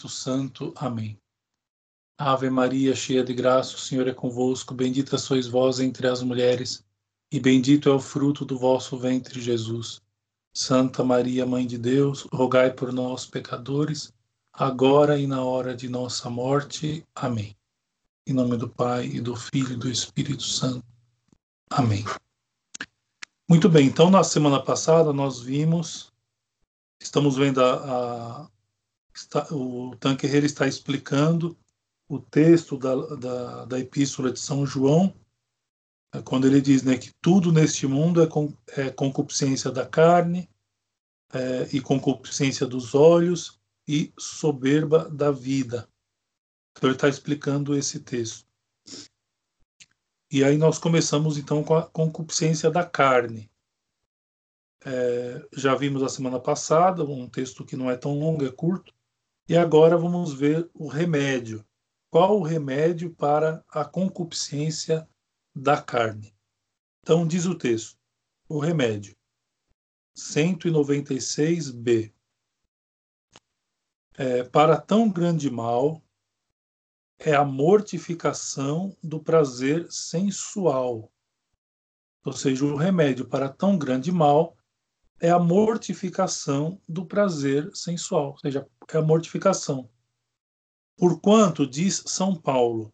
Espírito Santo. Amém. Ave Maria, cheia de graça, o Senhor é convosco. Bendita sois vós entre as mulheres, e bendito é o fruto do vosso ventre, Jesus. Santa Maria, Mãe de Deus, rogai por nós, pecadores, agora e na hora de nossa morte. Amém. Em nome do Pai, e do Filho e do Espírito Santo. Amém. Muito bem, então na semana passada nós vimos, estamos vendo a, a está, o Tanquereiro está explicando o texto da, da, da Epístola de São João, é quando ele diz né, que tudo neste mundo é, con, é concupiscência da carne é, e concupiscência dos olhos e soberba da vida. Então ele está explicando esse texto. E aí nós começamos então com a concupiscência da carne. É, já vimos a semana passada um texto que não é tão longo, é curto. E agora vamos ver o remédio. Qual o remédio para a concupiscência da carne? Então, diz o texto: o remédio. 196b. É, para tão grande mal é a mortificação do prazer sensual. Ou seja, o remédio para tão grande mal é a mortificação do prazer sensual, ou seja, é a mortificação. Porquanto, diz São Paulo,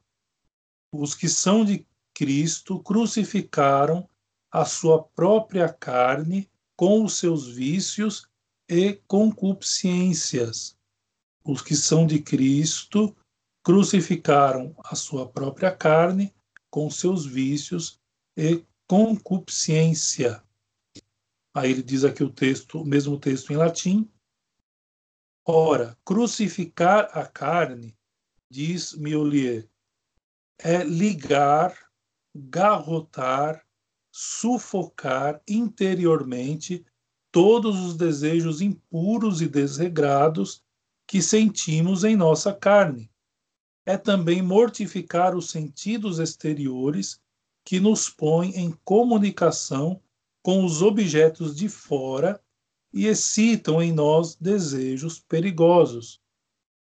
os que são de Cristo crucificaram a sua própria carne com os seus vícios e concupiscências. Os que são de Cristo crucificaram a sua própria carne com seus vícios e concupiscência. Aí ele diz aqui o texto, o mesmo texto em latim, Ora, crucificar a carne, diz Miolier, é ligar, garrotar, sufocar interiormente todos os desejos impuros e desregrados que sentimos em nossa carne. É também mortificar os sentidos exteriores que nos põem em comunicação com os objetos de fora e excitam em nós desejos perigosos.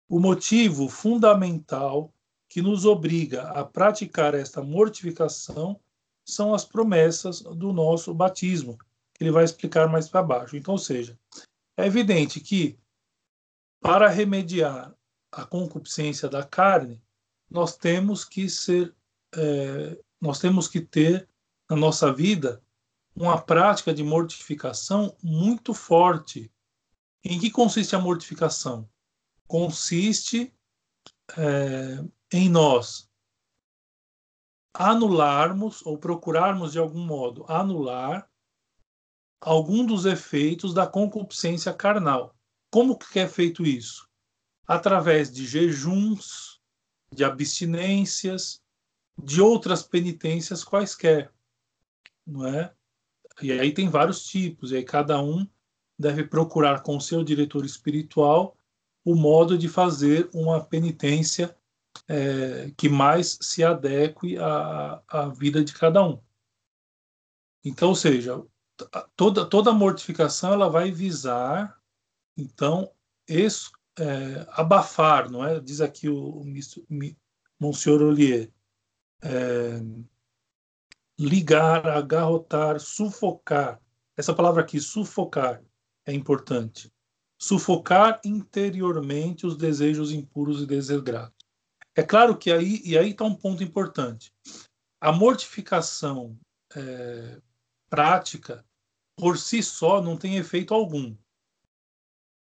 O motivo fundamental que nos obriga a praticar esta mortificação são as promessas do nosso batismo, que ele vai explicar mais para baixo. Então, ou seja, é evidente que para remediar a concupiscência da carne, nós temos que ser, é, nós temos que ter na nossa vida uma prática de mortificação muito forte. Em que consiste a mortificação? Consiste é, em nós anularmos ou procurarmos de algum modo anular algum dos efeitos da concupiscência carnal. Como que é feito isso? Através de jejuns, de abstinências, de outras penitências quaisquer, não é? E aí tem vários tipos, e aí cada um deve procurar com o seu diretor espiritual o modo de fazer uma penitência é, que mais se adeque à, à vida de cada um. Então, ou seja, toda, toda mortificação ela vai visar, então, es, é, abafar, não é? Diz aqui o, o Monsieur Ollier, é, ligar, agarrotar, sufocar. Essa palavra aqui, sufocar, é importante. Sufocar interiormente os desejos impuros e desagrados. É claro que aí, e aí está um ponto importante. A mortificação é, prática, por si só, não tem efeito algum.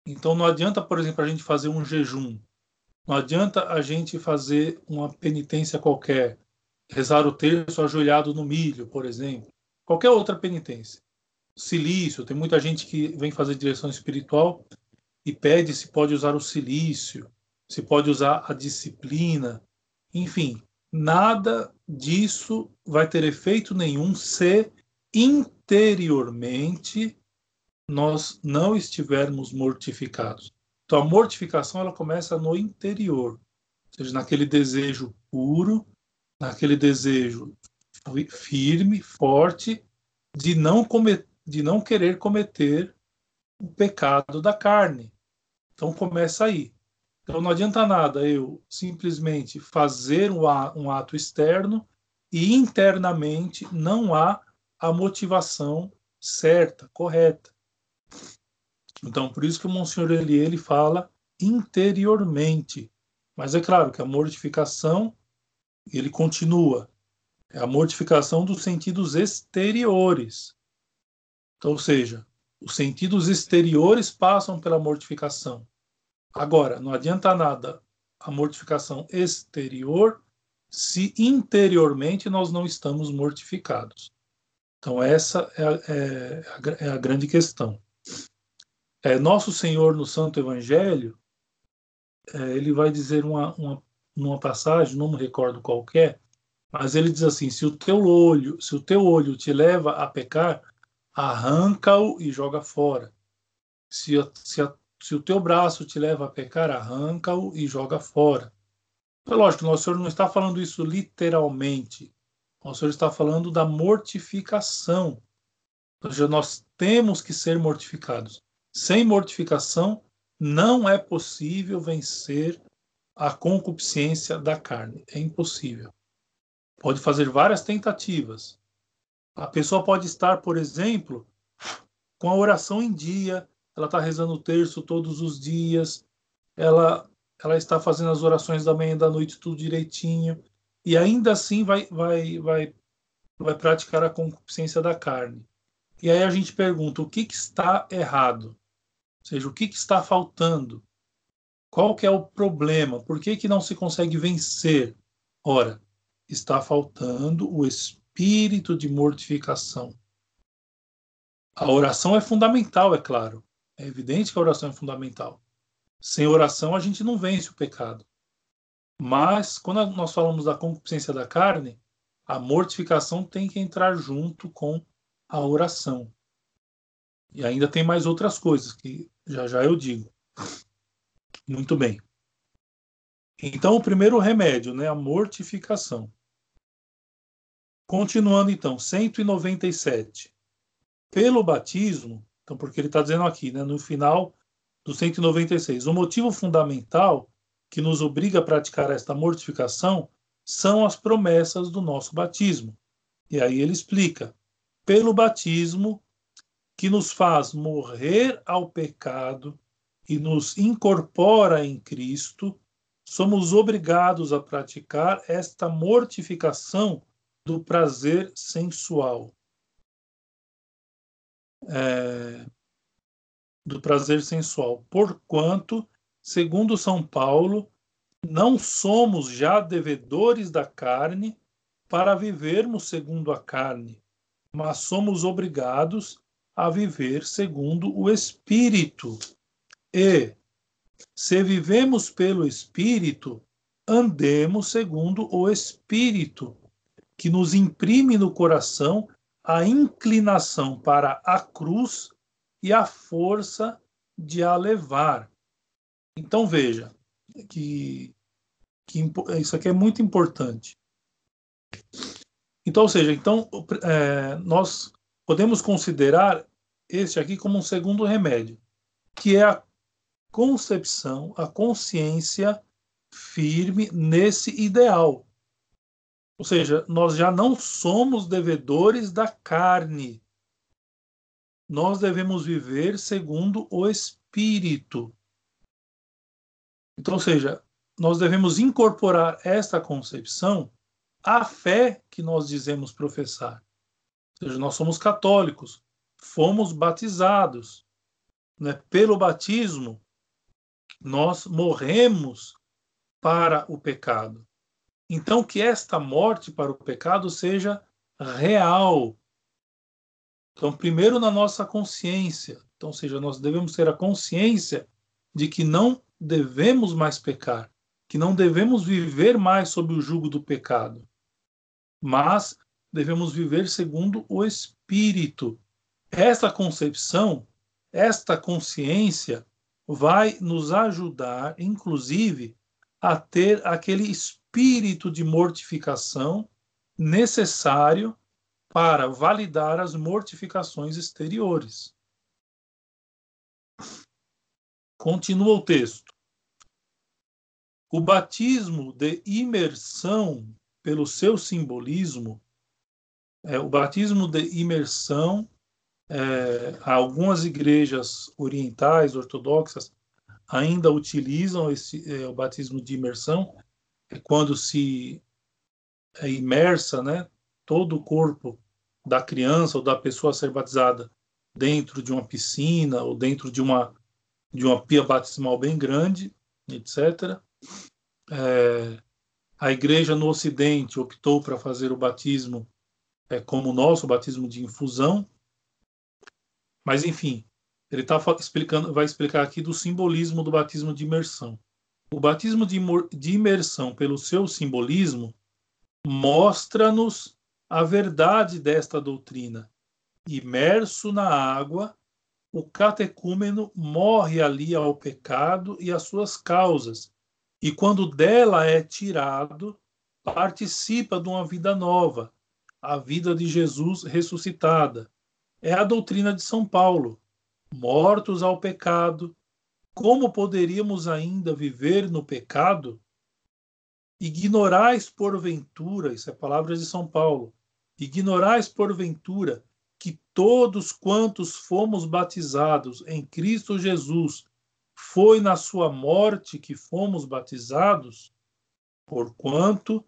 Então não adianta, por exemplo, a gente fazer um jejum. Não adianta a gente fazer uma penitência qualquer rezar o terço ajoelhado no milho, por exemplo. Qualquer outra penitência. Silício, tem muita gente que vem fazer direção espiritual e pede se pode usar o silício, se pode usar a disciplina. Enfim, nada disso vai ter efeito nenhum se interiormente nós não estivermos mortificados. Então a mortificação ela começa no interior, ou seja, naquele desejo puro naquele desejo firme, forte, de não, comet, de não querer cometer o pecado da carne. Então começa aí. Então não adianta nada eu simplesmente fazer um ato externo e internamente não há a motivação certa, correta. Então, por isso que o Monsenhor ele fala interiormente. Mas é claro que a mortificação ele continua. É a mortificação dos sentidos exteriores. Então, ou seja, os sentidos exteriores passam pela mortificação. Agora, não adianta nada a mortificação exterior se interiormente nós não estamos mortificados. Então, essa é a, é a, é a grande questão. É, Nosso Senhor, no Santo Evangelho, é, ele vai dizer uma, uma, numa passagem, não me recordo qualquer, mas ele diz assim: se o teu olho, se o teu olho te leva a pecar, arranca-o e joga fora. Se, se, se o teu braço te leva a pecar, arranca-o e joga fora. É lógico, nosso Senhor não está falando isso literalmente. Nosso Senhor está falando da mortificação. Ou seja, nós temos que ser mortificados. Sem mortificação, não é possível vencer a concupiscência da carne. É impossível. Pode fazer várias tentativas. A pessoa pode estar, por exemplo, com a oração em dia, ela está rezando o terço todos os dias, ela, ela está fazendo as orações da manhã e da noite tudo direitinho, e ainda assim vai, vai, vai, vai praticar a concupiscência da carne. E aí a gente pergunta: o que, que está errado? Ou seja, o que, que está faltando? Qual que é o problema? Por que, que não se consegue vencer? Ora, está faltando o espírito de mortificação. A oração é fundamental, é claro. É evidente que a oração é fundamental. Sem oração, a gente não vence o pecado. Mas, quando nós falamos da concupiscência da carne, a mortificação tem que entrar junto com a oração. E ainda tem mais outras coisas que já já eu digo. Muito bem. Então, o primeiro remédio, né, a mortificação. Continuando então, 197. Pelo batismo, então porque ele está dizendo aqui, né, no final do 196, o motivo fundamental que nos obriga a praticar esta mortificação são as promessas do nosso batismo. E aí ele explica: pelo batismo que nos faz morrer ao pecado e nos incorpora em Cristo, somos obrigados a praticar esta mortificação do prazer sensual. É, do prazer sensual, porquanto, segundo São Paulo, não somos já devedores da carne para vivermos segundo a carne, mas somos obrigados a viver segundo o Espírito. E, se vivemos pelo Espírito, andemos segundo o Espírito, que nos imprime no coração a inclinação para a cruz e a força de a levar. Então veja que, que isso aqui é muito importante. Então, ou seja, então é, nós podemos considerar este aqui como um segundo remédio, que é a concepção, a consciência firme nesse ideal. Ou seja, nós já não somos devedores da carne. Nós devemos viver segundo o Espírito. Então, ou seja, nós devemos incorporar esta concepção à fé que nós dizemos professar. Ou seja, nós somos católicos, fomos batizados. Né? Pelo batismo, nós morremos para o pecado. Então, que esta morte para o pecado seja real. Então, primeiro na nossa consciência. Então, ou seja, nós devemos ter a consciência de que não devemos mais pecar, que não devemos viver mais sob o jugo do pecado, mas devemos viver segundo o Espírito, esta concepção, esta consciência vai nos ajudar, inclusive, a ter aquele espírito de mortificação necessário para validar as mortificações exteriores. Continua o texto. O batismo de imersão, pelo seu simbolismo, é, o batismo de imersão, é, algumas igrejas orientais, ortodoxas, ainda utilizam esse, é, o batismo de imersão, é quando se é imersa, né, todo o corpo da criança ou da pessoa a ser batizada dentro de uma piscina ou dentro de uma de uma pia batismal bem grande, etc. É, a igreja no Ocidente optou para fazer o batismo é, como o nosso, o batismo de infusão. Mas, enfim, ele tá explicando, vai explicar aqui do simbolismo do batismo de imersão. O batismo de, de imersão, pelo seu simbolismo, mostra-nos a verdade desta doutrina. Imerso na água, o catecúmeno morre ali ao pecado e às suas causas, e quando dela é tirado, participa de uma vida nova, a vida de Jesus ressuscitada. É a doutrina de São Paulo. Mortos ao pecado, como poderíamos ainda viver no pecado? Ignorais porventura, isso é palavras de São Paulo, ignorais porventura que todos quantos fomos batizados em Cristo Jesus, foi na sua morte que fomos batizados? Porquanto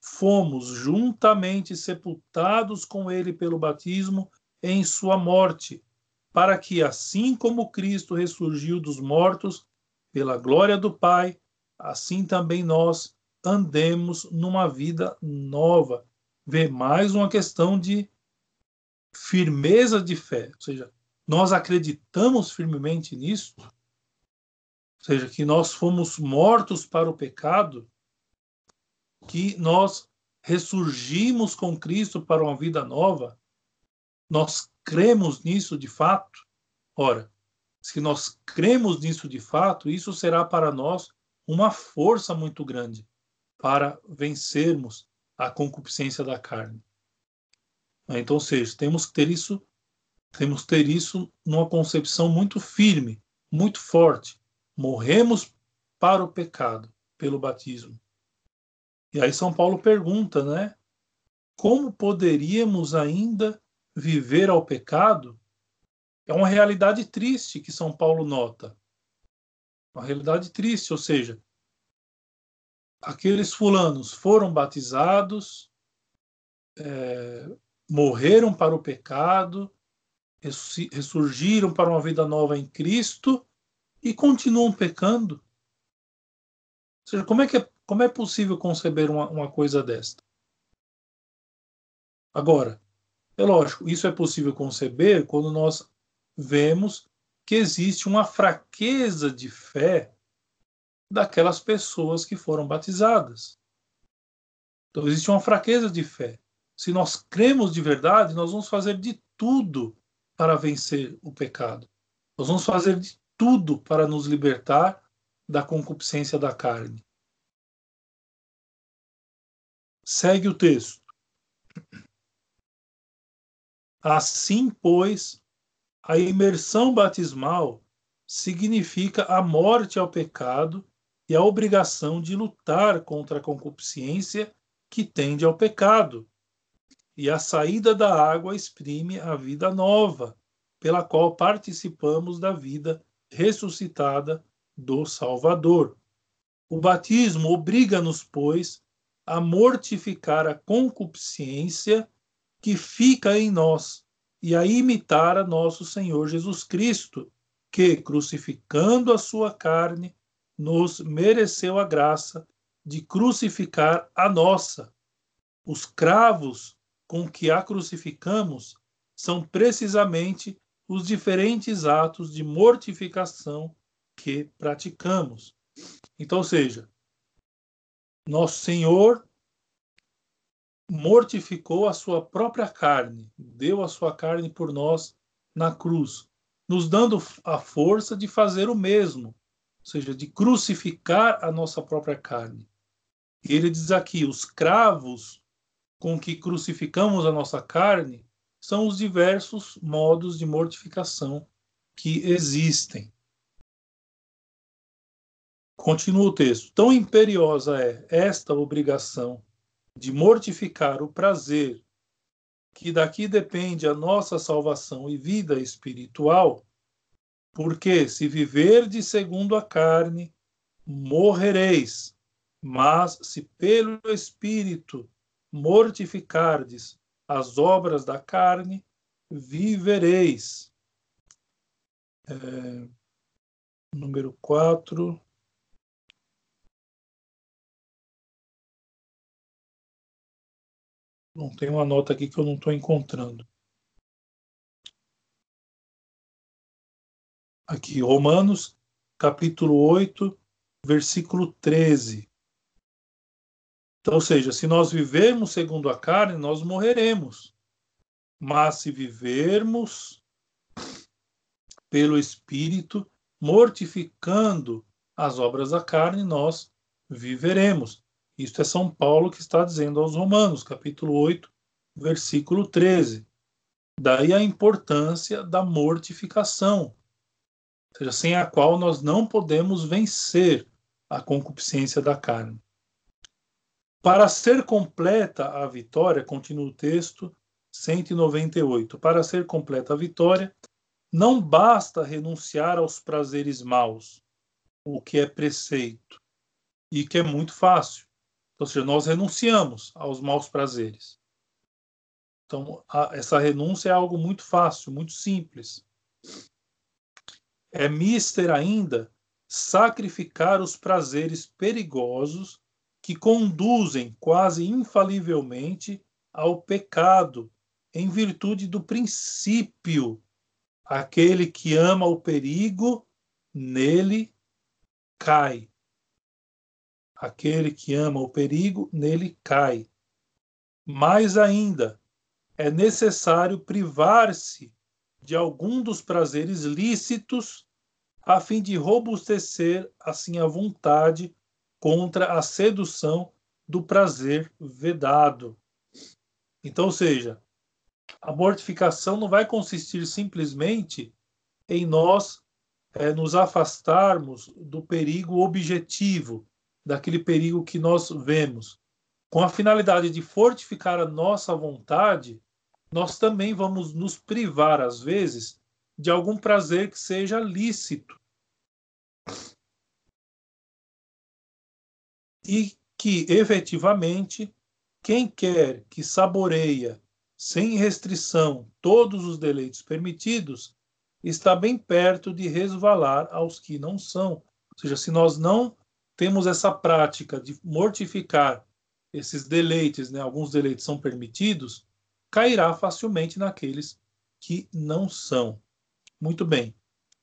fomos juntamente sepultados com ele pelo batismo em sua morte, para que, assim como Cristo ressurgiu dos mortos pela glória do Pai, assim também nós andemos numa vida nova. Vê mais uma questão de firmeza de fé, ou seja, nós acreditamos firmemente nisso, ou seja, que nós fomos mortos para o pecado, que nós ressurgimos com Cristo para uma vida nova, nós cremos nisso de fato? Ora, se nós cremos nisso de fato, isso será para nós uma força muito grande para vencermos a concupiscência da carne. Então, ou seja, temos que ter isso, temos que ter isso numa concepção muito firme, muito forte. Morremos para o pecado pelo batismo. E aí São Paulo pergunta, né? Como poderíamos ainda viver ao pecado? É uma realidade triste que São Paulo nota. Uma realidade triste, ou seja, aqueles fulanos foram batizados, é, morreram para o pecado, ressurgiram para uma vida nova em Cristo e continuam pecando. Ou seja, como é, que é, como é possível conceber uma, uma coisa desta? Agora, é lógico, isso é possível conceber quando nós vemos que existe uma fraqueza de fé daquelas pessoas que foram batizadas. Então, existe uma fraqueza de fé se nós cremos de verdade, nós vamos fazer de tudo para vencer o pecado. Nós vamos fazer de tudo para nos libertar da concupiscência da carne. Segue o texto. Assim, pois, a imersão batismal significa a morte ao pecado e a obrigação de lutar contra a concupiscência que tende ao pecado e a saída da água exprime a vida nova, pela qual participamos da vida ressuscitada do Salvador. O batismo obriga-nos, pois, a mortificar a concupiscência que fica em nós e a imitar a nosso Senhor Jesus Cristo, que, crucificando a sua carne, nos mereceu a graça de crucificar a nossa. Os cravos com que a crucificamos são precisamente os diferentes atos de mortificação que praticamos. Então, ou seja, nosso Senhor mortificou a sua própria carne, deu a sua carne por nós na cruz, nos dando a força de fazer o mesmo, ou seja, de crucificar a nossa própria carne. Ele diz aqui: os cravos com que crucificamos a nossa carne são os diversos modos de mortificação que existem. continua o texto. Tão imperiosa é esta obrigação de mortificar o prazer, que daqui depende a nossa salvação e vida espiritual, porque se viverdes segundo a carne, morrereis, mas se pelo Espírito mortificardes as obras da carne, vivereis. É, número 4. Bom, tem uma nota aqui que eu não estou encontrando. Aqui, Romanos, capítulo 8, versículo 13. Então, ou seja, se nós vivermos segundo a carne, nós morreremos. Mas se vivermos pelo Espírito, mortificando as obras da carne, nós viveremos. Isto é São Paulo que está dizendo aos Romanos, capítulo 8, versículo 13. Daí a importância da mortificação, ou seja, sem a qual nós não podemos vencer a concupiscência da carne. Para ser completa a vitória, continua o texto 198. Para ser completa a vitória, não basta renunciar aos prazeres maus, o que é preceito, e que é muito fácil. Ou seja, nós renunciamos aos maus prazeres. Então, a, essa renúncia é algo muito fácil, muito simples. É mister ainda sacrificar os prazeres perigosos que conduzem quase infalivelmente ao pecado, em virtude do princípio Aquele que ama o perigo, nele cai. Aquele que ama o perigo, nele cai. Mais ainda, é necessário privar-se de algum dos prazeres lícitos, a fim de robustecer assim a vontade contra a sedução do prazer vedado. Então, ou seja, a mortificação não vai consistir simplesmente em nós é, nos afastarmos do perigo objetivo, daquele perigo que nós vemos. Com a finalidade de fortificar a nossa vontade, nós também vamos nos privar, às vezes, de algum prazer que seja lícito. E que, efetivamente, quem quer que saboreia sem restrição todos os deleites permitidos, está bem perto de resvalar aos que não são. Ou seja, se nós não temos essa prática de mortificar esses deleites, né, alguns deleites são permitidos, cairá facilmente naqueles que não são. Muito bem.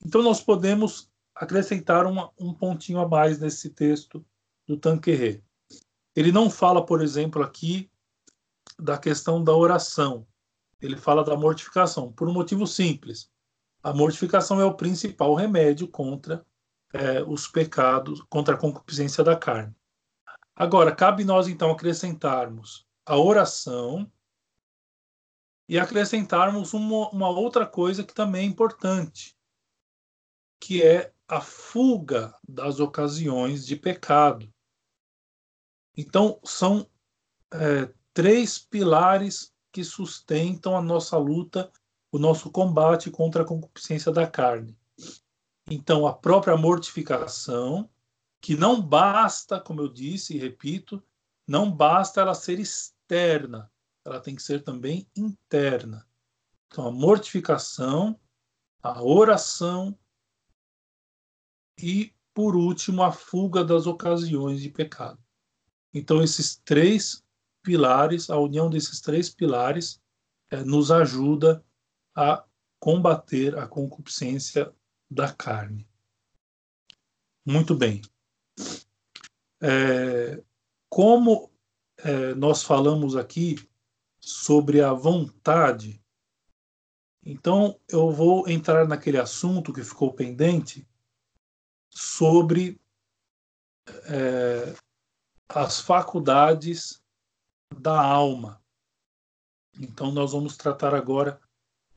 Então nós podemos acrescentar uma, um pontinho a mais nesse texto do Tanquerê. Ele não fala, por exemplo, aqui da questão da oração. Ele fala da mortificação, por um motivo simples. A mortificação é o principal remédio contra é, os pecados, contra a concupiscência da carne. Agora, cabe nós então acrescentarmos a oração e acrescentarmos uma, uma outra coisa que também é importante, que é a fuga das ocasiões de pecado. Então, são é, três pilares que sustentam a nossa luta, o nosso combate contra a concupiscência da carne. Então, a própria mortificação, que não basta, como eu disse e repito, não basta ela ser externa, ela tem que ser também interna. Então, a mortificação, a oração e, por último, a fuga das ocasiões de pecado. Então, esses três pilares, a união desses três pilares, é, nos ajuda a combater a concupiscência da carne. Muito bem. É, como é, nós falamos aqui sobre a vontade, então eu vou entrar naquele assunto que ficou pendente sobre é, as faculdades da alma. Então, nós vamos tratar agora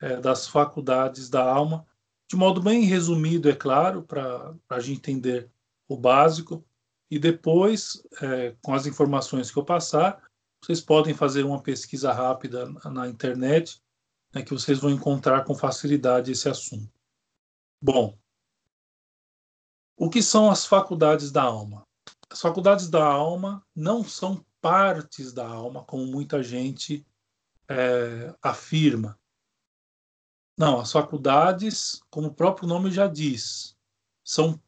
é, das faculdades da alma, de modo bem resumido, é claro, para a gente entender o básico, e depois, é, com as informações que eu passar, vocês podem fazer uma pesquisa rápida na internet, né, que vocês vão encontrar com facilidade esse assunto. Bom, o que são as faculdades da alma? As faculdades da alma não são partes da alma, como muita gente é, afirma. Não, as faculdades, como o próprio nome já diz, são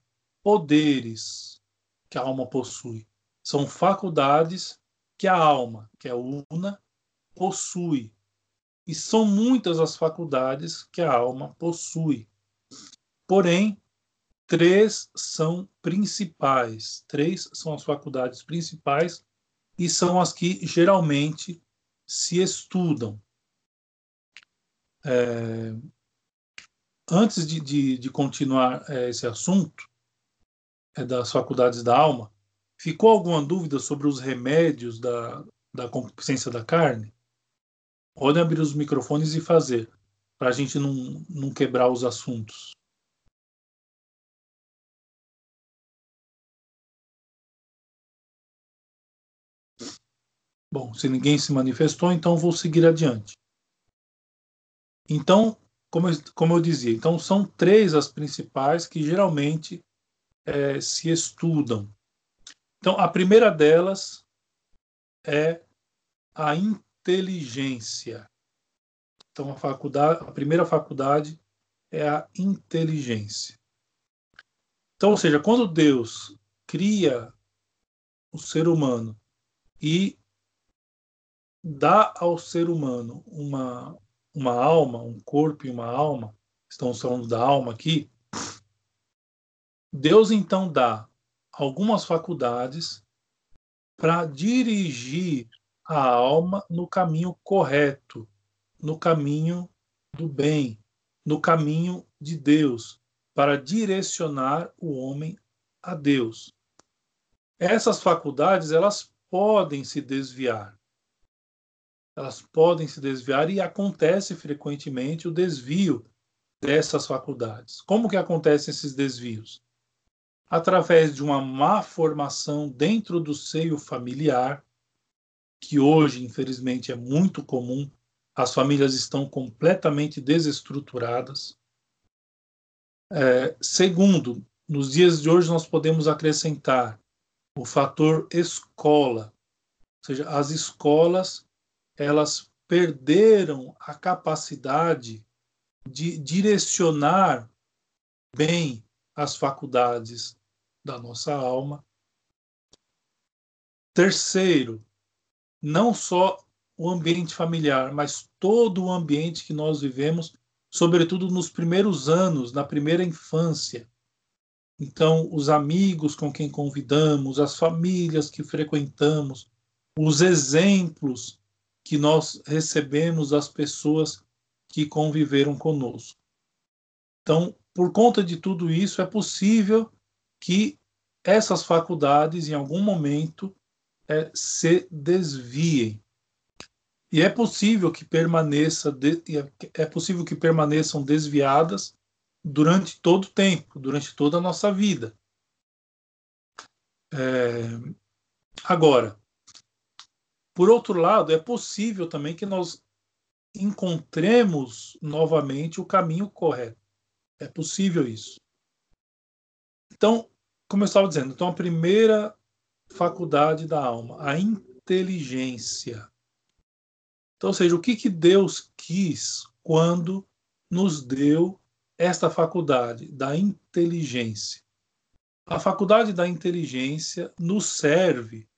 poderes que a alma possui. São faculdades que a alma, que é una, possui. E são muitas as faculdades que a alma possui. Porém, três são principais. Três são as faculdades principais e são as que geralmente se estudam. É, antes de, de, de continuar é, esse assunto é, das faculdades da alma, ficou alguma dúvida sobre os remédios da, da concupiscência da carne? Podem abrir os microfones e fazer, para a gente não, não quebrar os assuntos. Bom, se ninguém se manifestou, então vou seguir adiante. Então, como eu, como eu dizia, então são três as principais que geralmente é, se estudam. Então, a primeira delas é a inteligência. Então, a, faculdade, a primeira faculdade é a inteligência. Então, ou seja, quando Deus cria o ser humano e dá ao ser humano uma, uma alma, um corpo e uma alma, estamos falando da alma aqui, Deus então dá algumas faculdades para dirigir a alma no caminho correto, no caminho do bem, no caminho de Deus, para direcionar o homem a Deus. Essas faculdades, elas podem se desviar elas podem se desviar e acontece frequentemente o desvio dessas faculdades. Como que acontecem esses desvios? Através de uma má formação dentro do seio familiar, que hoje, infelizmente, é muito comum. As famílias estão completamente desestruturadas. É, segundo, nos dias de hoje nós podemos acrescentar o fator escola, ou seja, as escolas elas perderam a capacidade de direcionar bem as faculdades da nossa alma. Terceiro, não só o ambiente familiar, mas todo o ambiente que nós vivemos, sobretudo nos primeiros anos, na primeira infância. Então, os amigos com quem convidamos, as famílias que frequentamos, os exemplos que nós recebemos das pessoas que conviveram conosco. Então, por conta de tudo isso, é possível que essas faculdades, em algum momento, é, se desviem. E é possível que permaneça de, é possível que permaneçam desviadas durante todo o tempo, durante toda a nossa vida. É, agora, por outro lado, é possível também que nós encontremos novamente o caminho correto. É possível isso. Então, como eu estava dizendo, então a primeira faculdade da alma, a inteligência. Então, ou seja, o que, que Deus quis quando nos deu esta faculdade da inteligência? A faculdade da inteligência nos serve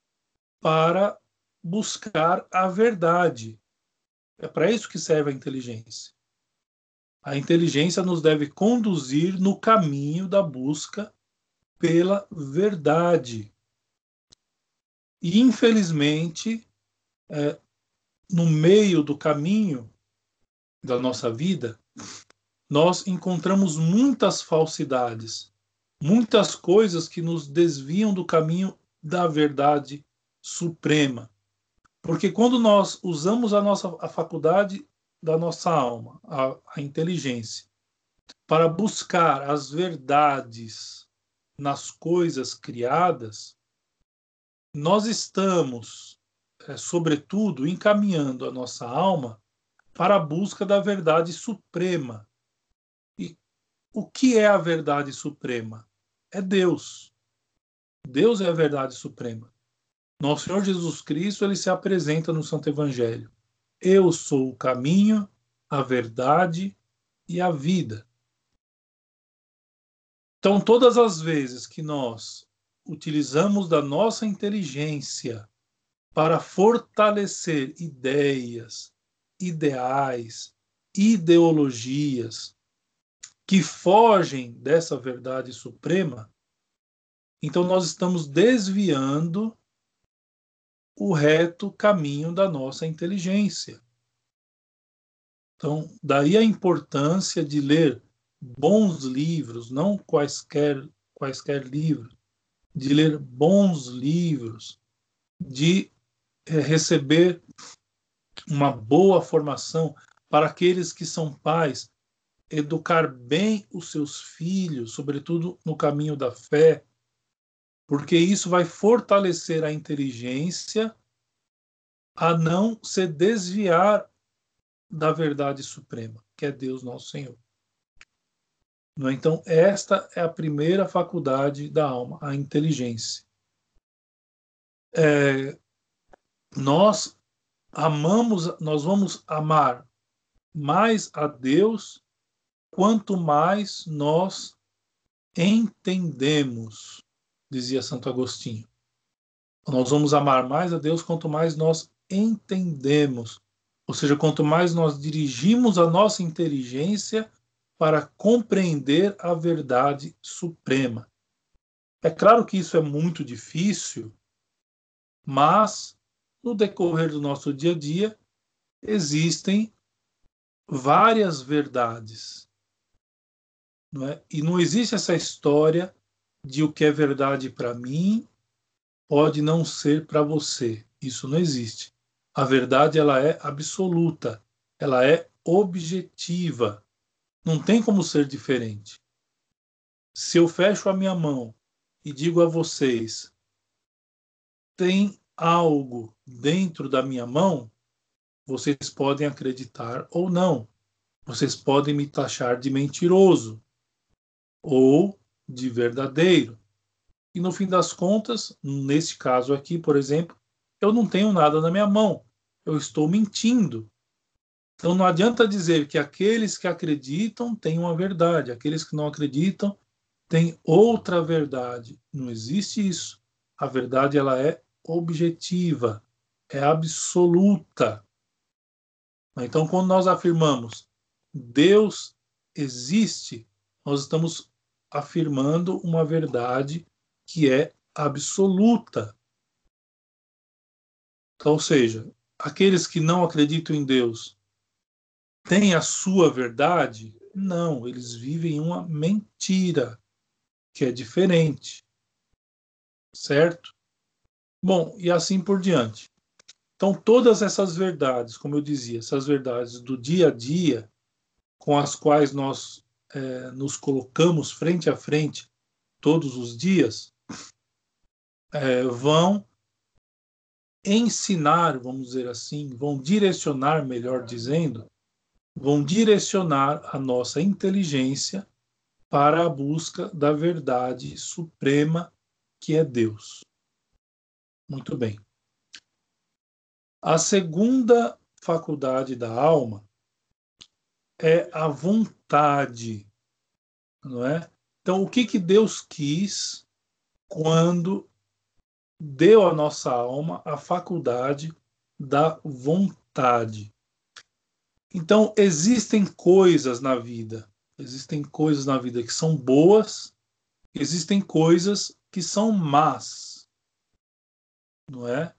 para buscar a verdade. É para isso que serve a inteligência. A inteligência nos deve conduzir no caminho da busca pela verdade. E, infelizmente, é, no meio do caminho da nossa vida, nós encontramos muitas falsidades, muitas coisas que nos desviam do caminho da verdade suprema. Porque quando nós usamos a nossa a faculdade da nossa alma, a, a inteligência, para buscar as verdades nas coisas criadas, nós estamos, é, sobretudo, encaminhando a nossa alma para a busca da verdade suprema. E o que é a verdade suprema? É Deus. Deus é a verdade suprema. Nosso Senhor Jesus Cristo, ele se apresenta no Santo Evangelho. Eu sou o caminho, a verdade e a vida. Então, todas as vezes que nós utilizamos da nossa inteligência para fortalecer ideias, ideais, ideologias que fogem dessa verdade suprema, então nós estamos desviando o reto caminho da nossa inteligência. Então, daí a importância de ler bons livros, não quaisquer, quaisquer livros, de ler bons livros, de é, receber uma boa formação para aqueles que são pais, educar bem os seus filhos, sobretudo no caminho da fé, porque isso vai fortalecer a inteligência a não se desviar da verdade suprema, que é Deus nosso Senhor. É? Então, esta é a primeira faculdade da alma, a inteligência. É, nós amamos, nós vamos amar mais a Deus quanto mais nós entendemos, dizia Santo Agostinho. Nós vamos amar mais a Deus quanto mais nós entendemos, ou seja, quanto mais nós dirigimos a nossa inteligência para compreender a verdade suprema. É claro que isso é muito difícil, mas no decorrer do nosso dia a dia existem várias verdades. Não é? E não existe essa história de o que é verdade para mim pode não ser para você. Isso não existe. A verdade ela é absoluta, ela é objetiva. Não tem como ser diferente. Se eu fecho a minha mão e digo a vocês, tem algo dentro da minha mão, vocês podem acreditar ou não. Vocês podem me taxar de mentiroso ou de verdadeiro. E no fim das contas, nesse caso aqui, por exemplo, eu não tenho nada na minha mão. Eu estou mentindo. Então não adianta dizer que aqueles que acreditam têm uma verdade, aqueles que não acreditam têm outra verdade. Não existe isso. A verdade ela é objetiva, é absoluta. Então quando nós afirmamos Deus existe, nós estamos afirmando uma verdade que é absoluta. Então, ou seja, aqueles que não acreditam em Deus têm a sua verdade? Não, eles vivem uma mentira que é diferente. Certo? Bom, e assim por diante. Então, todas essas verdades, como eu dizia, essas verdades do dia a dia, com as quais nós é, nos colocamos frente a frente todos os dias, é, vão ensinar, vamos dizer assim, vão direcionar, melhor dizendo, vão direcionar a nossa inteligência para a busca da verdade suprema que é Deus. Muito bem. A segunda faculdade da alma é a vontade, não é? Então, o que que Deus quis quando deu à nossa alma a faculdade da vontade? Então, existem coisas na vida, existem coisas na vida que são boas, existem coisas que são más, não é?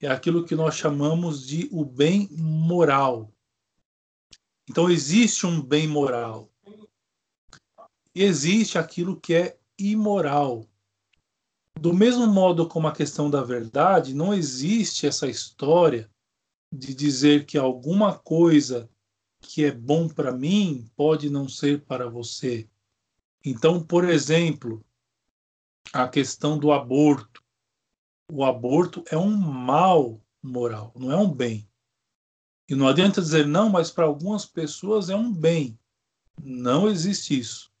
É aquilo que nós chamamos de o bem moral. Então, existe um bem moral. E existe aquilo que é imoral. Do mesmo modo como a questão da verdade, não existe essa história de dizer que alguma coisa que é bom para mim pode não ser para você. Então, por exemplo, a questão do aborto. O aborto é um mal moral, não é um bem. E não adianta dizer não, mas para algumas pessoas é um bem. Não existe isso.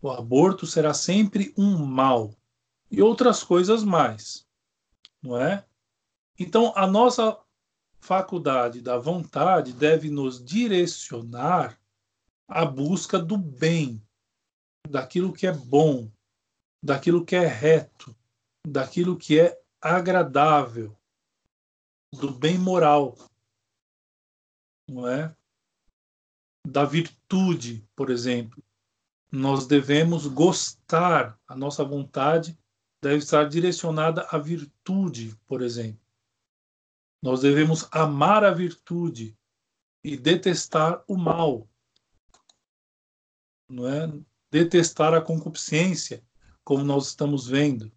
O aborto será sempre um mal. E outras coisas mais. Não é? Então, a nossa faculdade da vontade deve nos direcionar à busca do bem, daquilo que é bom, daquilo que é reto, daquilo que é agradável, do bem moral, não é? Da virtude, por exemplo. Nós devemos gostar, a nossa vontade deve estar direcionada à virtude, por exemplo. Nós devemos amar a virtude e detestar o mal. Não é? Detestar a concupiscência, como nós estamos vendo.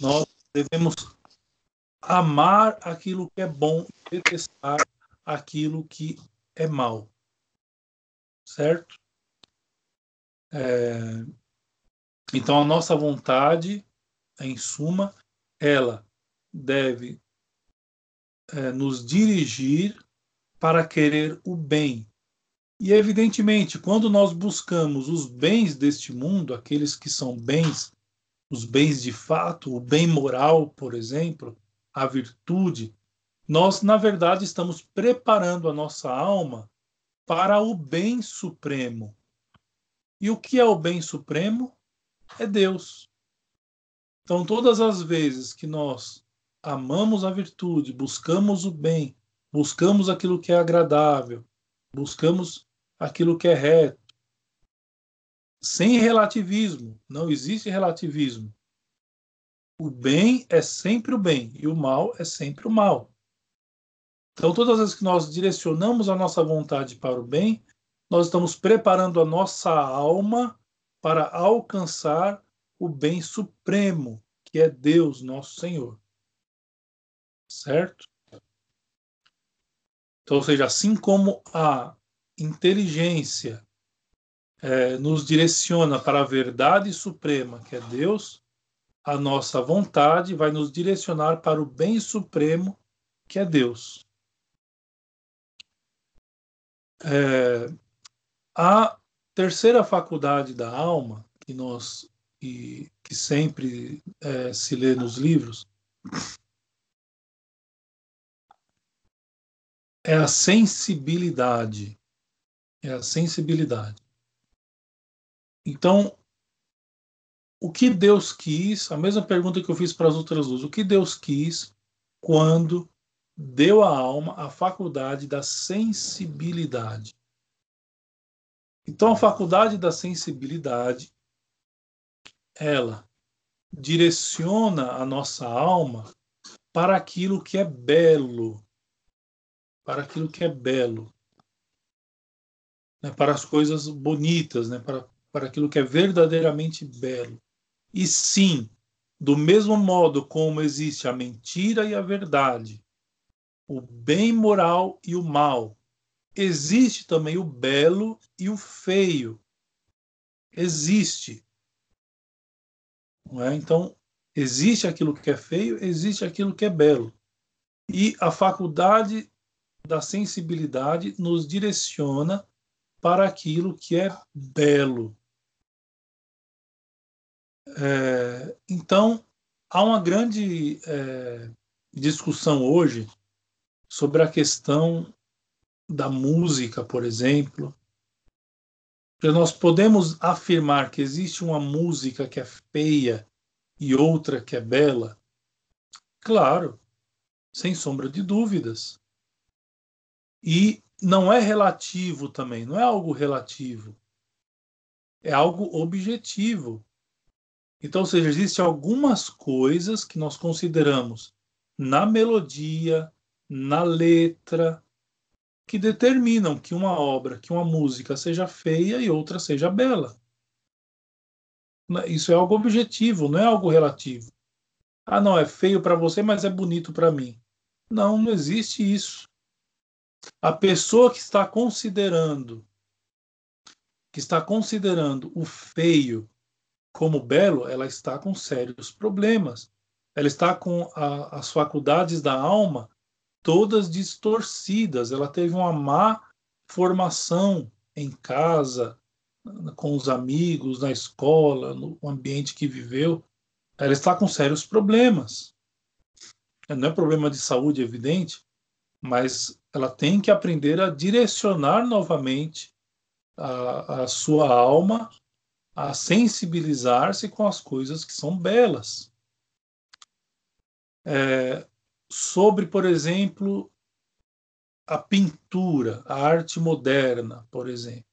Nós devemos amar aquilo que é bom e detestar aquilo que é mal. Certo? É... Então, a nossa vontade, em suma, ela deve é, nos dirigir para querer o bem. E, evidentemente, quando nós buscamos os bens deste mundo, aqueles que são bens, os bens de fato, o bem moral, por exemplo, a virtude, nós, na verdade, estamos preparando a nossa alma para o bem supremo. E o que é o bem supremo? É Deus. Então, todas as vezes que nós amamos a virtude, buscamos o bem, buscamos aquilo que é agradável, buscamos aquilo que é reto, sem relativismo, não existe relativismo. O bem é sempre o bem e o mal é sempre o mal. Então, todas as vezes que nós direcionamos a nossa vontade para o bem, nós estamos preparando a nossa alma para alcançar o bem supremo, que é Deus, nosso Senhor. Certo? Então, ou seja, assim como a inteligência é, nos direciona para a verdade suprema, que é Deus, a nossa vontade vai nos direcionar para o bem supremo, que é Deus. É, a terceira faculdade da alma, que nós que, que sempre é, se lê nos livros, é a sensibilidade. É a sensibilidade. Então, o que Deus quis, a mesma pergunta que eu fiz para as outras duas, o que Deus quis quando deu à alma a faculdade da sensibilidade. Então, a faculdade da sensibilidade, ela direciona a nossa alma para aquilo que é belo, para aquilo que é belo, né, para as coisas bonitas, né, para, para aquilo que é verdadeiramente belo. E sim, do mesmo modo como existe a mentira e a verdade, o bem moral e o mal. Existe também o belo e o feio. Existe. É? Então, existe aquilo que é feio, existe aquilo que é belo. E a faculdade da sensibilidade nos direciona para aquilo que é belo. É, então, há uma grande é, discussão hoje sobre a questão da música, por exemplo. Nós podemos afirmar que existe uma música que é feia e outra que é bela? Claro, sem sombra de dúvidas. E não é relativo também, não é algo relativo. É algo objetivo. Então, ou seja, existem algumas coisas que nós consideramos na melodia, na letra, que determinam que uma obra, que uma música seja feia e outra seja bela. Isso é algo objetivo, não é algo relativo. Ah, não, é feio para você, mas é bonito para mim. Não, não existe isso. A pessoa que está considerando que está considerando o feio como belo, ela está com sérios problemas. Ela está com a, as faculdades da alma todas distorcidas. Ela teve uma má formação em casa, com os amigos, na escola, no ambiente que viveu. Ela está com sérios problemas. Não é problema de saúde, evidente, mas ela tem que aprender a direcionar novamente a, a sua alma a sensibilizar-se com as coisas que são belas. É, sobre, por exemplo, a pintura, a arte moderna, por exemplo.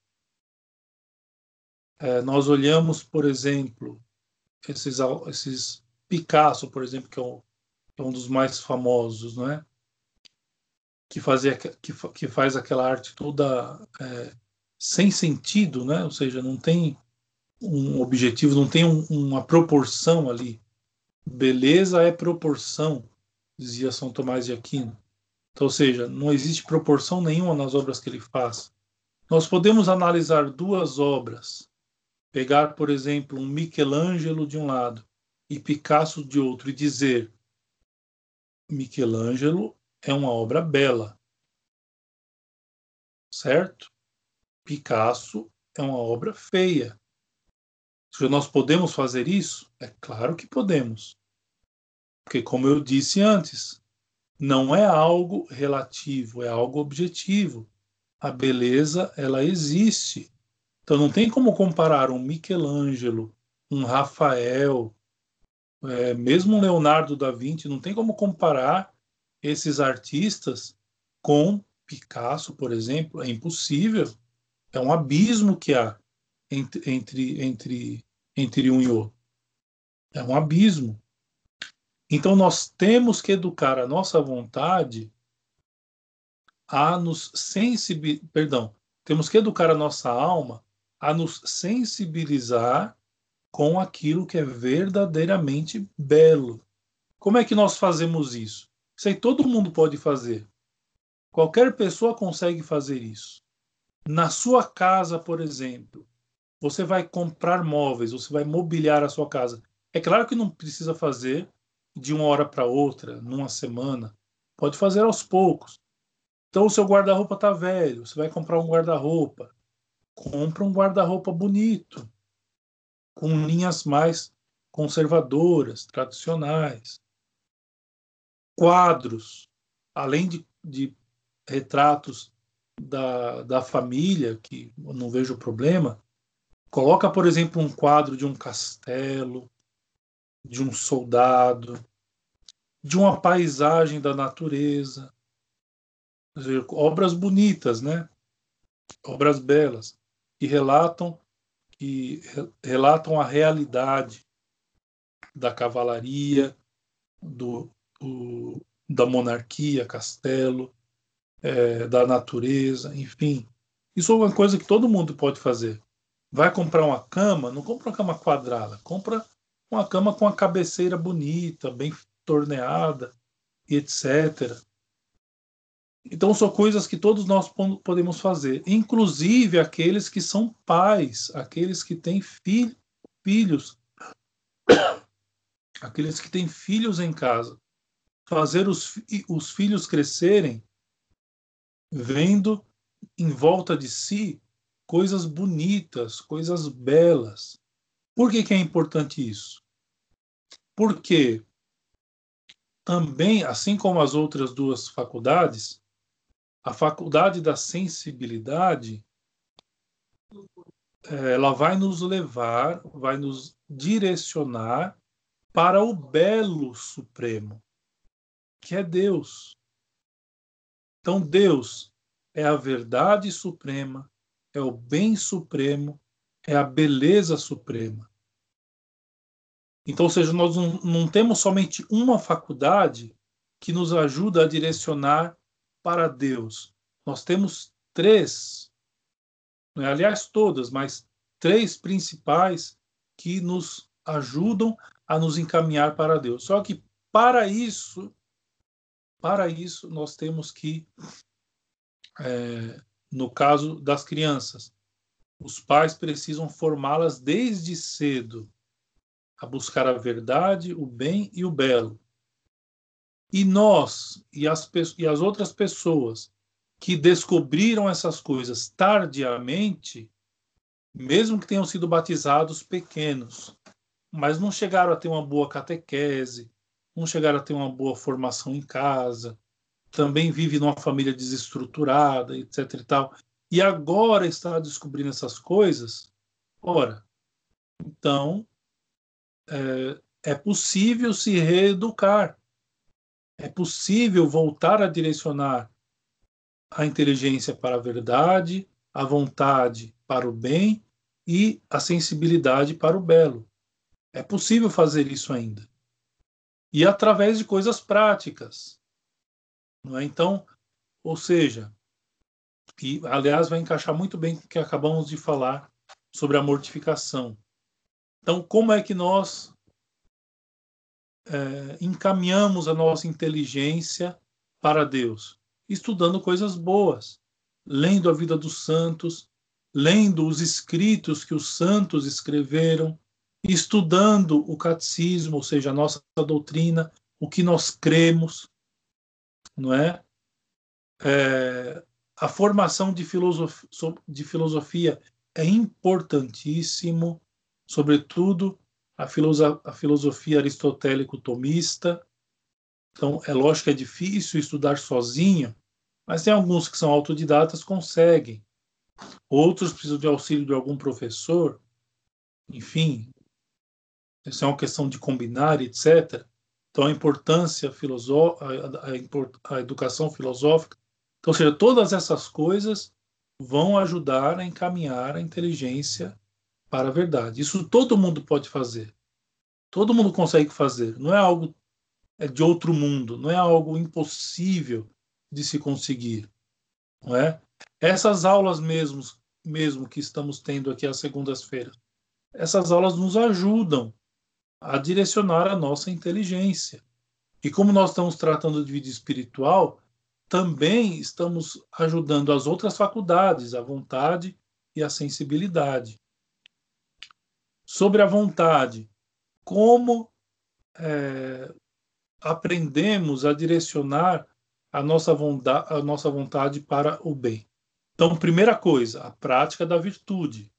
É, nós olhamos, por exemplo, esses, esses Picasso, por exemplo, que é, um, que é um dos mais famosos, não é? Que, fazia, que, que faz aquela arte toda é, sem sentido, né? ou seja, não tem um objetivo, não tem um, uma proporção ali. Beleza é proporção, dizia São Tomás de Aquino. Então, ou seja, não existe proporção nenhuma nas obras que ele faz. Nós podemos analisar duas obras, pegar, por exemplo, um Michelangelo de um lado e Picasso de outro e dizer: Michelangelo é uma obra bela, certo? Picasso é uma obra feia. Se nós podemos fazer isso? É claro que podemos. Porque, como eu disse antes, não é algo relativo, é algo objetivo. A beleza, ela existe. Então, não tem como comparar um Michelangelo, um Rafael, é, mesmo um Leonardo da Vinci, não tem como comparar esses artistas com Picasso, por exemplo. É impossível. É um abismo que há entre, entre, entre, entre um e outro. É um abismo. Então nós temos que educar a nossa vontade a nos sensibilizar, perdão, temos que educar a nossa alma a nos sensibilizar com aquilo que é verdadeiramente belo. Como é que nós fazemos isso? Isso aí todo mundo pode fazer. Qualquer pessoa consegue fazer isso. Na sua casa, por exemplo, você vai comprar móveis, você vai mobiliar a sua casa. É claro que não precisa fazer de uma hora para outra, numa semana. Pode fazer aos poucos. Então, o seu guarda-roupa está velho, você vai comprar um guarda-roupa. Compra um guarda-roupa bonito, com linhas mais conservadoras, tradicionais. Quadros, além de, de retratos da, da família, que não vejo problema, coloca, por exemplo, um quadro de um castelo, de um soldado, de uma paisagem da natureza. Dizer, obras bonitas, né? Obras belas, que relatam, que relatam a realidade da cavalaria, do, do da monarquia, castelo, é, da natureza, enfim. Isso é uma coisa que todo mundo pode fazer. Vai comprar uma cama, não compra uma cama quadrada, compra uma cama com a cabeceira bonita, bem torneada, etc. Então são coisas que todos nós podemos fazer, inclusive aqueles que são pais, aqueles que têm filho, filhos, aqueles que têm filhos em casa, fazer os, os filhos crescerem vendo em volta de si coisas bonitas, coisas belas. Por que, que é importante isso? Porque também, assim como as outras duas faculdades, a faculdade da sensibilidade ela vai nos levar, vai nos direcionar para o belo supremo, que é Deus. Então, Deus é a verdade suprema, é o bem supremo, é a beleza suprema. Então, ou seja, nós não, temos somente uma faculdade que nos ajuda a direcionar para Deus. Nós temos três, é? aliás, todas, mas três principais que nos ajudam a nos encaminhar para Deus. Só que para isso, para isso, nós temos que, é, no caso das crianças, os pais precisam formá-las desde cedo a buscar a verdade, o bem e o belo. E nós e as, e as outras pessoas que descobriram essas coisas tardiamente, mesmo que tenham sido batizados pequenos, mas não chegaram a ter uma boa catequese, não chegaram a ter uma boa formação em casa, também vive numa família desestruturada, etc e tal, e agora está descobrindo essas coisas, ora, então é, é possível se reeducar, é possível voltar a direcionar a inteligência para a verdade, a vontade para o bem e a sensibilidade para o belo. É possível fazer isso ainda. E através de coisas práticas. Não é? Então, ou seja, e aliás vai encaixar muito bem com o que acabamos de falar sobre a mortificação. Então, como é que nós é, encaminhamos a nossa inteligência para Deus? Estudando coisas boas, lendo a vida dos santos, lendo os escritos que os santos escreveram, estudando o catecismo, ou seja, a nossa doutrina, o que nós cremos, não é? é a formação de filosofia, de filosofia é importantíssimo, sobretudo a, a filosofia aristotélico-tomista. Então, é lógico que é difícil estudar sozinho, mas tem alguns que são autodidatas, conseguem. Outros precisam de auxílio de algum professor. Enfim, isso é uma questão de combinar, etc. Então, a importância filosófica, a, a, a educação filosófica. Então, ou seja, todas essas coisas vão ajudar a encaminhar a inteligência para a verdade. Isso todo mundo pode fazer. Todo mundo consegue fazer. Não é algo é de outro mundo, não é algo impossível de se conseguir, não é? Essas aulas mesmo, mesmo que estamos tendo aqui às segundas-feiras, essas aulas nos ajudam a direcionar a nossa inteligência. E como nós estamos tratando de vida espiritual, também estamos ajudando as outras faculdades, a vontade e a sensibilidade. Sobre a vontade, como é, aprendemos a direcionar a nossa, a nossa vontade para o bem. Então, primeira coisa, a prática da virtude.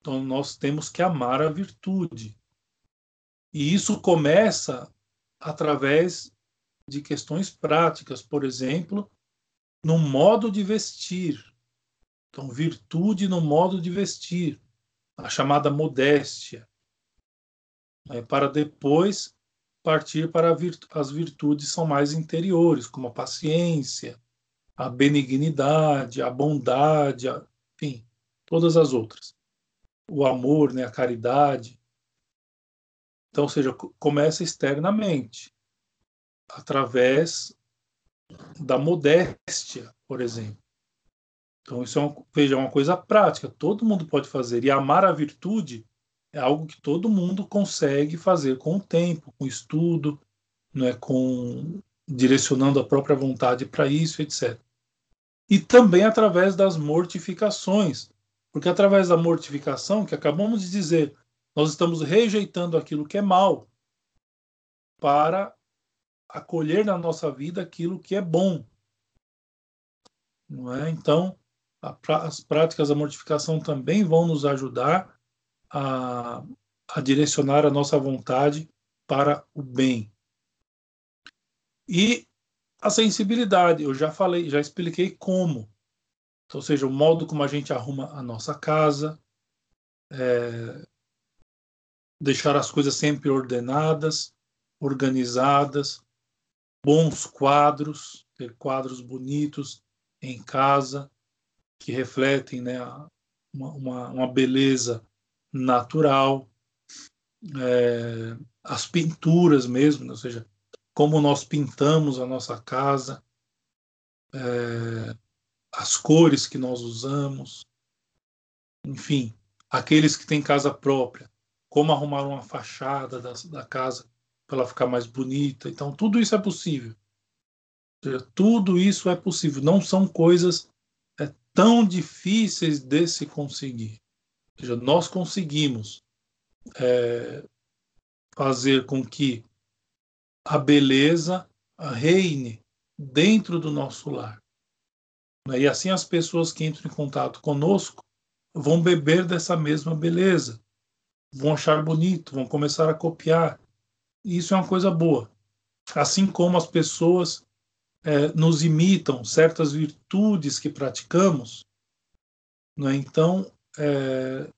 Então, nós temos que amar a virtude. E isso começa através de questões práticas, por exemplo, no modo de vestir. Então, virtude no modo de vestir, a chamada modéstia, né, para depois partir para virtu as virtudes são mais interiores, como a paciência, a benignidade, a bondade, a, enfim, todas as outras. O amor, né, a caridade. Então, ou seja, começa externamente, através da modéstia, por exemplo. Então, isso é uma, veja, é uma coisa prática, todo mundo pode fazer. E amar a virtude é algo que todo mundo consegue fazer com o tempo, com o estudo, não é com direcionando a própria vontade para isso, etc. E também através das mortificações, porque através da mortificação, que acabamos de dizer, nós estamos rejeitando aquilo que é mal para acolher na nossa vida aquilo que é bom. Não é? Então, as práticas da mortificação também vão nos ajudar a, a direcionar a nossa vontade para o bem. E a sensibilidade, eu já falei, já expliquei como. Ou seja, o modo como a gente arruma a nossa casa, é, deixar as coisas sempre ordenadas, organizadas, bons quadros, ter quadros bonitos em casa que refletem né, uma, uma, uma beleza natural, é, as pinturas mesmo, né, ou seja, como nós pintamos a nossa casa, é, as cores que nós usamos, enfim, aqueles que têm casa própria, como arrumar uma fachada da, da casa para ela ficar mais bonita. Então, tudo isso é possível. Tudo isso é possível. Não são coisas tão difíceis de se conseguir. Ou seja, nós conseguimos é, fazer com que a beleza reine dentro do nosso lar. E assim as pessoas que entram em contato conosco vão beber dessa mesma beleza, vão achar bonito, vão começar a copiar. E isso é uma coisa boa. Assim como as pessoas é, nos imitam certas virtudes que praticamos, né? então, é,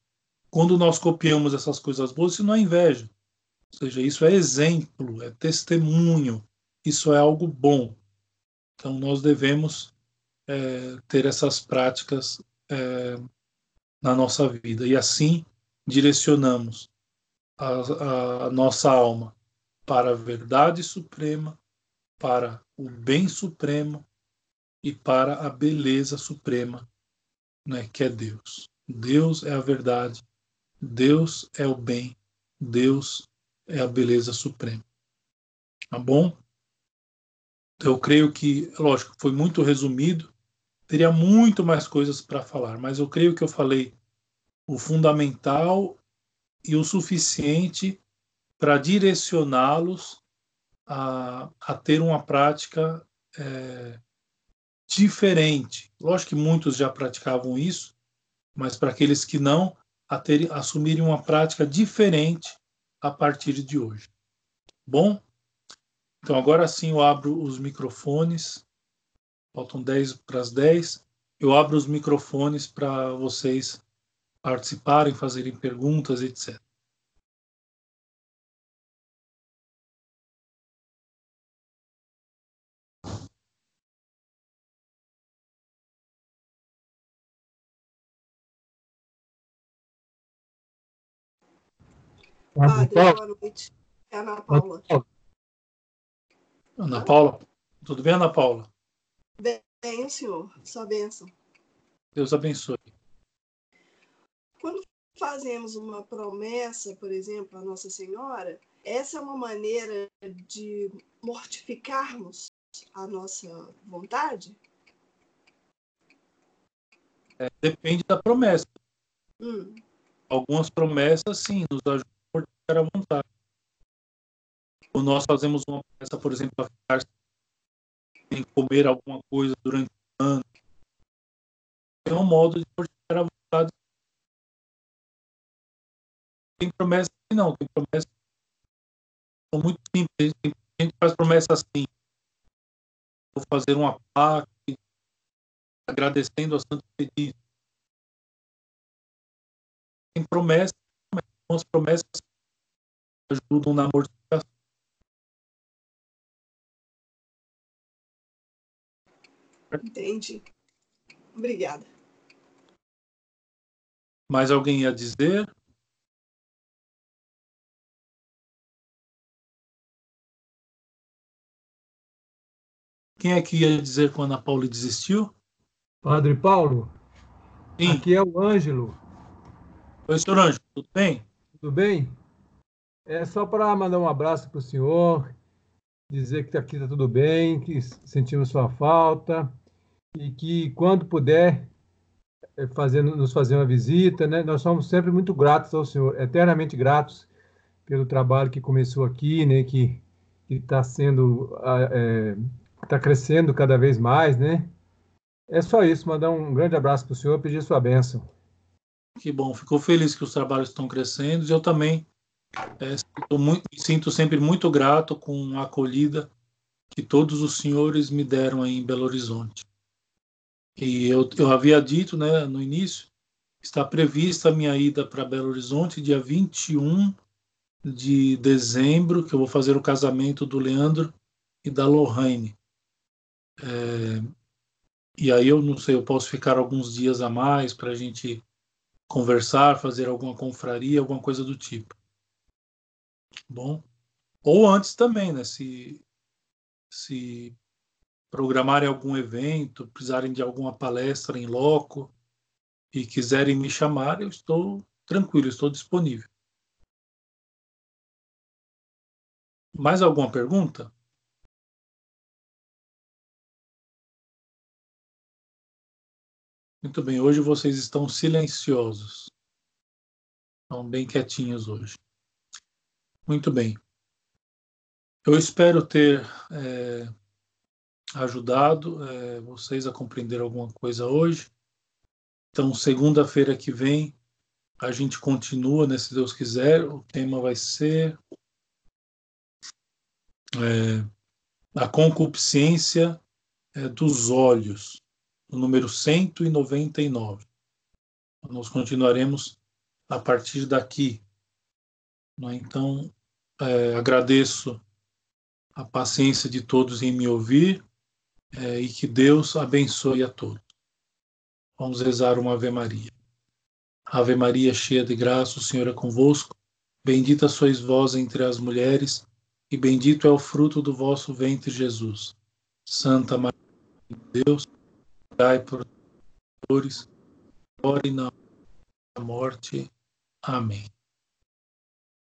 quando nós copiamos essas coisas boas, isso não é inveja. Ou seja, isso é exemplo, é testemunho, isso é algo bom. Então, nós devemos é, ter essas práticas é, na nossa vida. E assim direcionamos a, a nossa alma para a verdade suprema, para o bem supremo e para a beleza suprema, né, que é Deus. Deus é a verdade, Deus é o bem, Deus é a beleza suprema. Tá bom? Eu creio que, lógico, foi muito resumido, teria muito mais coisas para falar, mas eu creio que eu falei o fundamental e o suficiente para direcioná-los a, a, ter uma prática é, diferente. Lógico que muitos já praticavam isso, mas para aqueles que não, a ter, assumirem uma prática diferente a partir de hoje. Bom? Então agora sim eu abro os microfones. Faltam 10 para as 10. Eu abro os microfones para vocês participarem, fazerem perguntas, etc. Padre, boa noite. É a Ana Paula. Ana Paula, tudo bem, Ana Paula? Bem, senhor. Sua bênção. Deus abençoe. Quando fazemos uma promessa, por exemplo, à Nossa Senhora, essa é uma maneira de mortificarmos a nossa vontade? É, depende da promessa. Hum. Algumas promessas, sim, nos ajudam a mortificar a vontade. Quando nós fazemos uma promessa, por exemplo, a ficar sem comer alguma coisa durante o ano, é um modo de mortificar a vontade. Tem promessa que não, tem promessa são muito simples. Tem gente faz promessa assim. Vou fazer uma placa agradecendo a Santo Espírito. Tem promessas, as promessas ajudam na mortificação. Entendi. Obrigada. Mais alguém ia dizer? Quem é que ia dizer quando a Paula desistiu? Padre Paulo, Sim. aqui é o Ângelo. Oi, senhor Ângelo, tudo bem? Tudo bem? É só para mandar um abraço para o senhor, dizer que aqui está tudo bem, que sentimos sua falta e que quando puder eh, fazer, nos fazer uma visita, né? Nós somos sempre muito gratos ao Senhor, eternamente gratos pelo trabalho que começou aqui, né? Que está sendo, está é, crescendo cada vez mais, né? É só isso, mandar um grande abraço para o Senhor, pedir sua bênção. Que bom, ficou feliz que os trabalhos estão crescendo. Eu também é, muito, me sinto sempre muito grato com a acolhida que todos os senhores me deram aí em Belo Horizonte. E eu, eu havia dito né, no início, está prevista a minha ida para Belo Horizonte dia 21 de dezembro, que eu vou fazer o casamento do Leandro e da Lohane. É, e aí eu não sei, eu posso ficar alguns dias a mais para a gente conversar, fazer alguma confraria, alguma coisa do tipo. Bom, ou antes também, né? Se, se programarem algum evento, precisarem de alguma palestra em loco e quiserem me chamar, eu estou tranquilo, estou disponível. Mais alguma pergunta? Muito bem, hoje vocês estão silenciosos. Estão bem quietinhos hoje. Muito bem. Eu espero ter é, ajudado é, vocês a compreender alguma coisa hoje. Então, segunda-feira que vem, a gente continua, né, se Deus quiser. O tema vai ser é, a concupiscência é, dos olhos, o número 199. Nós continuaremos a partir daqui. Né? Então, é, agradeço a paciência de todos em me ouvir é, e que Deus abençoe a todos. Vamos rezar uma Ave Maria. Ave Maria, cheia de graça, o Senhor é convosco. Bendita sois vós entre as mulheres, e bendito é o fruto do vosso ventre, Jesus. Santa Maria de Deus, dai por nós, ore na morte. Amém.